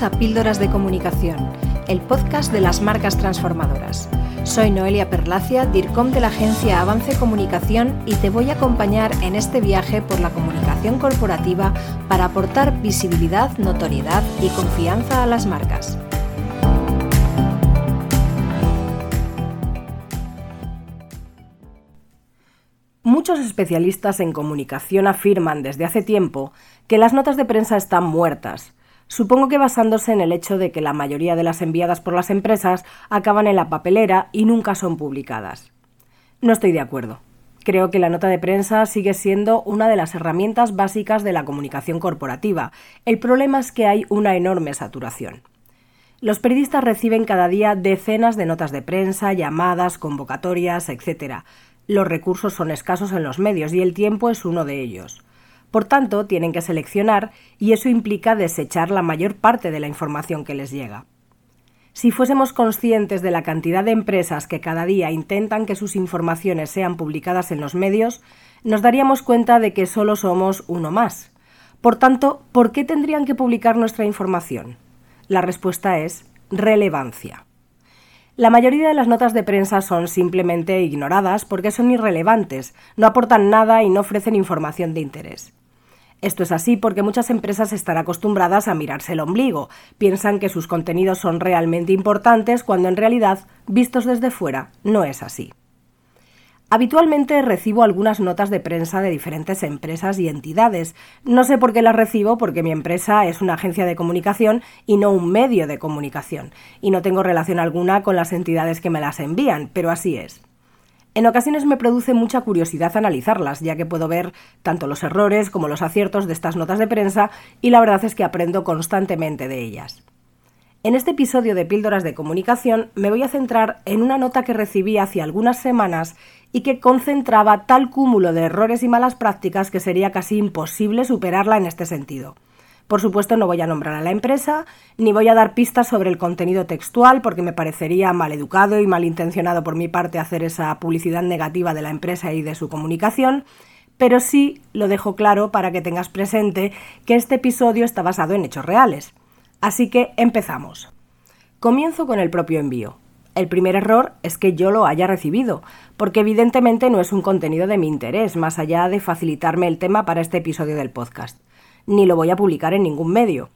A Píldoras de Comunicación, el podcast de las marcas transformadoras. Soy Noelia Perlacia, DIRCOM de la agencia Avance Comunicación y te voy a acompañar en este viaje por la comunicación corporativa para aportar visibilidad, notoriedad y confianza a las marcas. Muchos especialistas en comunicación afirman desde hace tiempo que las notas de prensa están muertas Supongo que basándose en el hecho de que la mayoría de las enviadas por las empresas acaban en la papelera y nunca son publicadas. No estoy de acuerdo. Creo que la nota de prensa sigue siendo una de las herramientas básicas de la comunicación corporativa. El problema es que hay una enorme saturación. Los periodistas reciben cada día decenas de notas de prensa, llamadas, convocatorias, etc. Los recursos son escasos en los medios y el tiempo es uno de ellos. Por tanto, tienen que seleccionar y eso implica desechar la mayor parte de la información que les llega. Si fuésemos conscientes de la cantidad de empresas que cada día intentan que sus informaciones sean publicadas en los medios, nos daríamos cuenta de que solo somos uno más. Por tanto, ¿por qué tendrían que publicar nuestra información? La respuesta es relevancia. La mayoría de las notas de prensa son simplemente ignoradas porque son irrelevantes, no aportan nada y no ofrecen información de interés. Esto es así porque muchas empresas están acostumbradas a mirarse el ombligo, piensan que sus contenidos son realmente importantes cuando en realidad, vistos desde fuera, no es así. Habitualmente recibo algunas notas de prensa de diferentes empresas y entidades. No sé por qué las recibo porque mi empresa es una agencia de comunicación y no un medio de comunicación, y no tengo relación alguna con las entidades que me las envían, pero así es. En ocasiones me produce mucha curiosidad analizarlas, ya que puedo ver tanto los errores como los aciertos de estas notas de prensa y la verdad es que aprendo constantemente de ellas. En este episodio de Píldoras de Comunicación me voy a centrar en una nota que recibí hace algunas semanas y que concentraba tal cúmulo de errores y malas prácticas que sería casi imposible superarla en este sentido. Por supuesto, no voy a nombrar a la empresa, ni voy a dar pistas sobre el contenido textual, porque me parecería mal educado y malintencionado por mi parte hacer esa publicidad negativa de la empresa y de su comunicación, pero sí lo dejo claro para que tengas presente que este episodio está basado en hechos reales. Así que empezamos. Comienzo con el propio envío. El primer error es que yo lo haya recibido, porque evidentemente no es un contenido de mi interés, más allá de facilitarme el tema para este episodio del podcast ni lo voy a publicar en ningún medio.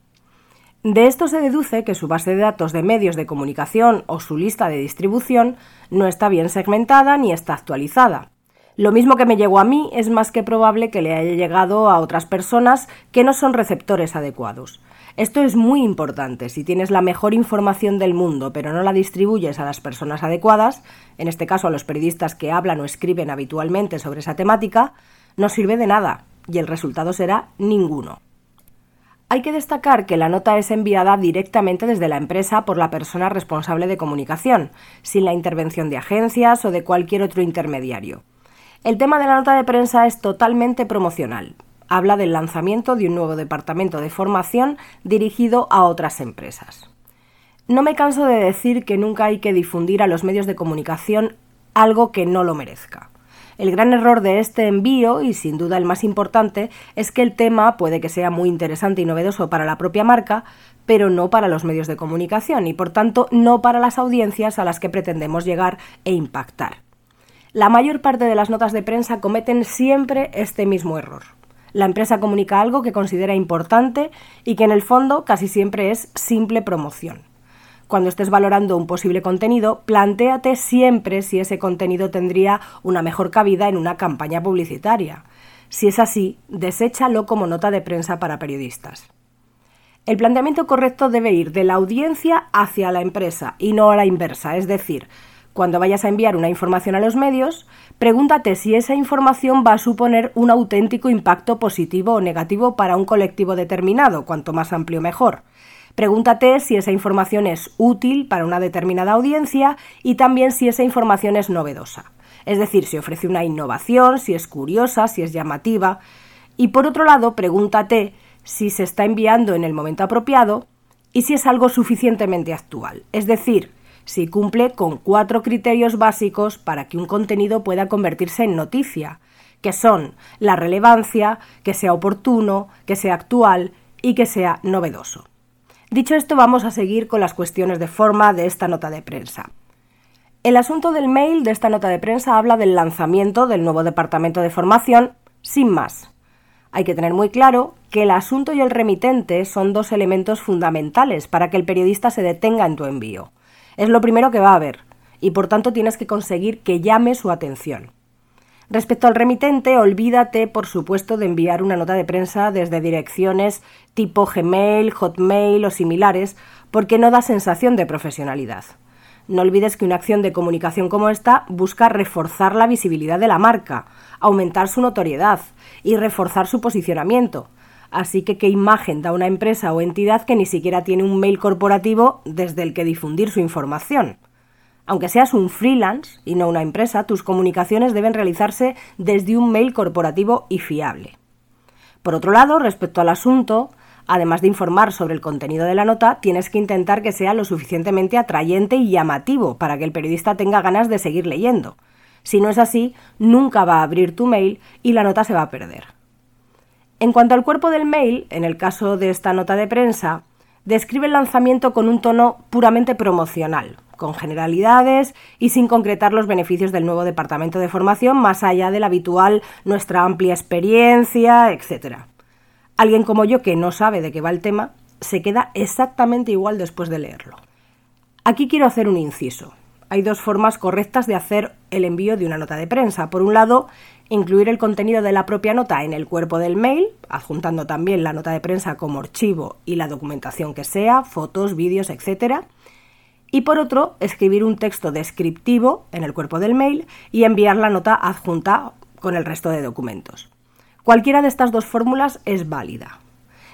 De esto se deduce que su base de datos de medios de comunicación o su lista de distribución no está bien segmentada ni está actualizada. Lo mismo que me llegó a mí es más que probable que le haya llegado a otras personas que no son receptores adecuados. Esto es muy importante. Si tienes la mejor información del mundo pero no la distribuyes a las personas adecuadas, en este caso a los periodistas que hablan o escriben habitualmente sobre esa temática, no sirve de nada y el resultado será ninguno. Hay que destacar que la nota es enviada directamente desde la empresa por la persona responsable de comunicación, sin la intervención de agencias o de cualquier otro intermediario. El tema de la nota de prensa es totalmente promocional. Habla del lanzamiento de un nuevo departamento de formación dirigido a otras empresas. No me canso de decir que nunca hay que difundir a los medios de comunicación algo que no lo merezca. El gran error de este envío, y sin duda el más importante, es que el tema puede que sea muy interesante y novedoso para la propia marca, pero no para los medios de comunicación y por tanto no para las audiencias a las que pretendemos llegar e impactar. La mayor parte de las notas de prensa cometen siempre este mismo error. La empresa comunica algo que considera importante y que en el fondo casi siempre es simple promoción cuando estés valorando un posible contenido, plantéate siempre si ese contenido tendría una mejor cabida en una campaña publicitaria. Si es así, deséchalo como nota de prensa para periodistas. El planteamiento correcto debe ir de la audiencia hacia la empresa y no a la inversa, es decir, cuando vayas a enviar una información a los medios, pregúntate si esa información va a suponer un auténtico impacto positivo o negativo para un colectivo determinado, cuanto más amplio mejor. Pregúntate si esa información es útil para una determinada audiencia y también si esa información es novedosa. Es decir, si ofrece una innovación, si es curiosa, si es llamativa. Y por otro lado, pregúntate si se está enviando en el momento apropiado y si es algo suficientemente actual. Es decir, si cumple con cuatro criterios básicos para que un contenido pueda convertirse en noticia, que son la relevancia, que sea oportuno, que sea actual y que sea novedoso. Dicho esto, vamos a seguir con las cuestiones de forma de esta nota de prensa. El asunto del mail de esta nota de prensa habla del lanzamiento del nuevo departamento de formación, sin más. Hay que tener muy claro que el asunto y el remitente son dos elementos fundamentales para que el periodista se detenga en tu envío. Es lo primero que va a haber, y por tanto tienes que conseguir que llame su atención. Respecto al remitente, olvídate, por supuesto, de enviar una nota de prensa desde direcciones tipo Gmail, Hotmail o similares, porque no da sensación de profesionalidad. No olvides que una acción de comunicación como esta busca reforzar la visibilidad de la marca, aumentar su notoriedad y reforzar su posicionamiento. Así que qué imagen da una empresa o entidad que ni siquiera tiene un mail corporativo desde el que difundir su información. Aunque seas un freelance y no una empresa, tus comunicaciones deben realizarse desde un mail corporativo y fiable. Por otro lado, respecto al asunto, además de informar sobre el contenido de la nota, tienes que intentar que sea lo suficientemente atrayente y llamativo para que el periodista tenga ganas de seguir leyendo. Si no es así, nunca va a abrir tu mail y la nota se va a perder. En cuanto al cuerpo del mail, en el caso de esta nota de prensa, describe el lanzamiento con un tono puramente promocional, con generalidades y sin concretar los beneficios del nuevo departamento de formación más allá del habitual nuestra amplia experiencia, etc. Alguien como yo que no sabe de qué va el tema se queda exactamente igual después de leerlo. Aquí quiero hacer un inciso. Hay dos formas correctas de hacer el envío de una nota de prensa. Por un lado, incluir el contenido de la propia nota en el cuerpo del mail, adjuntando también la nota de prensa como archivo y la documentación que sea, fotos, vídeos, etc y por otro, escribir un texto descriptivo en el cuerpo del mail y enviar la nota adjunta con el resto de documentos. Cualquiera de estas dos fórmulas es válida.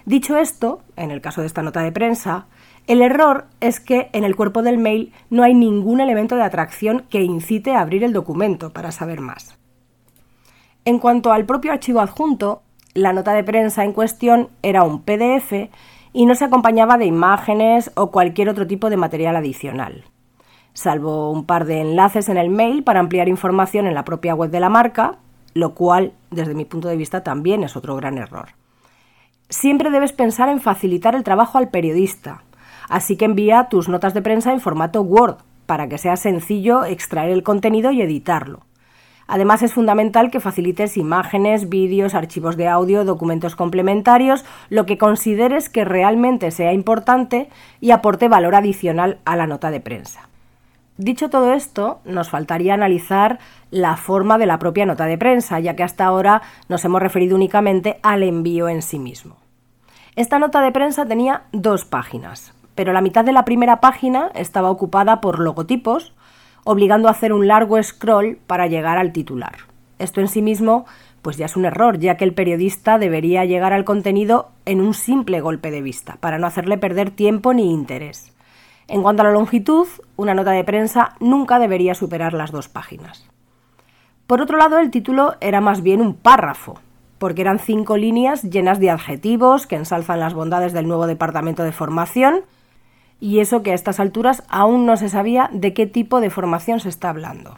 Dicho esto, en el caso de esta nota de prensa, el error es que en el cuerpo del mail no hay ningún elemento de atracción que incite a abrir el documento para saber más. En cuanto al propio archivo adjunto, la nota de prensa en cuestión era un PDF y no se acompañaba de imágenes o cualquier otro tipo de material adicional. Salvo un par de enlaces en el mail para ampliar información en la propia web de la marca, lo cual, desde mi punto de vista, también es otro gran error. Siempre debes pensar en facilitar el trabajo al periodista, así que envía tus notas de prensa en formato Word para que sea sencillo extraer el contenido y editarlo. Además, es fundamental que facilites imágenes, vídeos, archivos de audio, documentos complementarios, lo que consideres que realmente sea importante y aporte valor adicional a la nota de prensa. Dicho todo esto, nos faltaría analizar la forma de la propia nota de prensa, ya que hasta ahora nos hemos referido únicamente al envío en sí mismo. Esta nota de prensa tenía dos páginas, pero la mitad de la primera página estaba ocupada por logotipos, obligando a hacer un largo scroll para llegar al titular. Esto en sí mismo pues ya es un error, ya que el periodista debería llegar al contenido en un simple golpe de vista, para no hacerle perder tiempo ni interés. En cuanto a la longitud, una nota de prensa nunca debería superar las dos páginas. Por otro lado, el título era más bien un párrafo, porque eran cinco líneas llenas de adjetivos que ensalzan las bondades del nuevo departamento de formación y eso que a estas alturas aún no se sabía de qué tipo de formación se está hablando.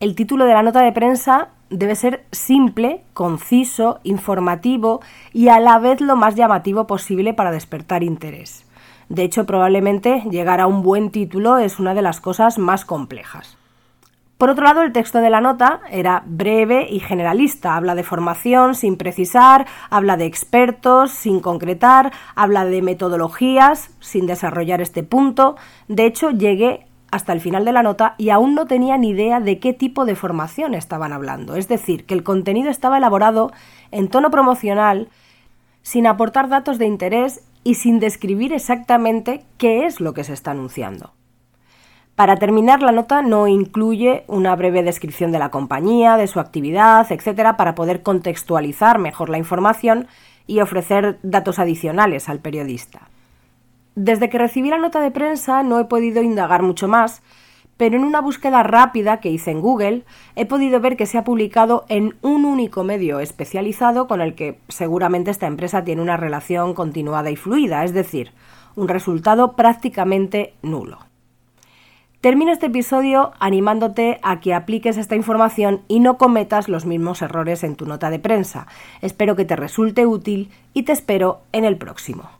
El título de la nota de prensa debe ser simple, conciso, informativo y a la vez lo más llamativo posible para despertar interés. De hecho, probablemente llegar a un buen título es una de las cosas más complejas. Por otro lado, el texto de la nota era breve y generalista. Habla de formación sin precisar, habla de expertos sin concretar, habla de metodologías sin desarrollar este punto. De hecho, llegué hasta el final de la nota y aún no tenía ni idea de qué tipo de formación estaban hablando. Es decir, que el contenido estaba elaborado en tono promocional, sin aportar datos de interés y sin describir exactamente qué es lo que se está anunciando. Para terminar, la nota no incluye una breve descripción de la compañía, de su actividad, etcétera, para poder contextualizar mejor la información y ofrecer datos adicionales al periodista. Desde que recibí la nota de prensa no he podido indagar mucho más, pero en una búsqueda rápida que hice en Google he podido ver que se ha publicado en un único medio especializado con el que seguramente esta empresa tiene una relación continuada y fluida, es decir, un resultado prácticamente nulo. Termino este episodio animándote a que apliques esta información y no cometas los mismos errores en tu nota de prensa. Espero que te resulte útil y te espero en el próximo.